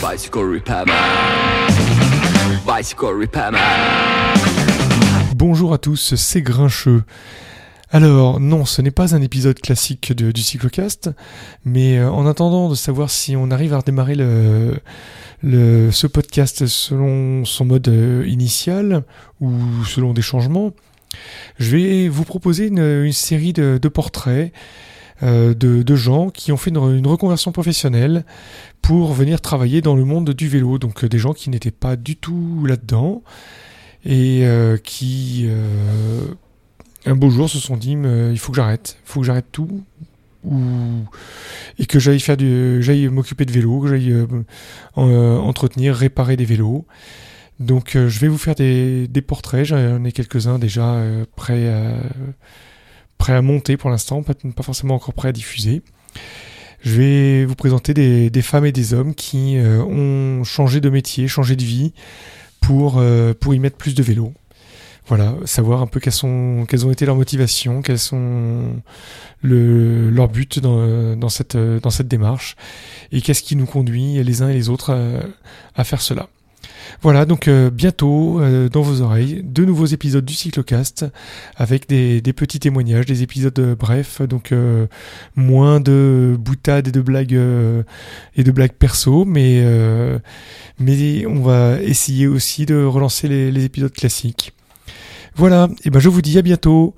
Bicycle Repairman. Bicycle. Bonjour à tous, c'est Grincheux. Alors non, ce n'est pas un épisode classique du cyclocast, mais euh, en attendant de savoir si on arrive à redémarrer le, ce podcast selon son mode euh, initial ou selon des changements, je vais vous proposer une, série de, portraits de, de gens qui ont fait une, reconversion professionnelle pour venir travailler dans le monde du vélo. Donc euh, des gens qui n'étaient pas du tout là-dedans et euh, qui euh, un beau jour se sont dit il faut que j'arrête, il faut que j'arrête tout ou et que j'aille faire du j'aille m'occuper de vélo, que j'aille euh, en- euh, entretenir, réparer des vélos. Donc euh, je vais vous faire des, portraits, j'en ai quelques-uns déjà euh, prêts à, prêts à monter pour l'instant, pas, forcément encore prêts à diffuser. Je vais vous présenter des, femmes et des hommes qui euh, ont changé de métier, changé de vie pour, euh, pour y mettre plus de vélo. Voilà, savoir un peu quelles, sont, quelles ont été leurs motivations, quels sont le, leurs buts dans, dans, cette, dans cette démarche et qu'est-ce qui nous conduit les uns et les autres à, à faire cela. Voilà, donc euh, bientôt euh, dans vos oreilles, de nouveaux épisodes du Cyclocast avec des, petits témoignages, des épisodes euh, brefs, donc moins de boutades et de blagues et de blagues perso, mais on va essayer aussi de relancer les, épisodes classiques. Voilà, et ben je vous dis à bientôt.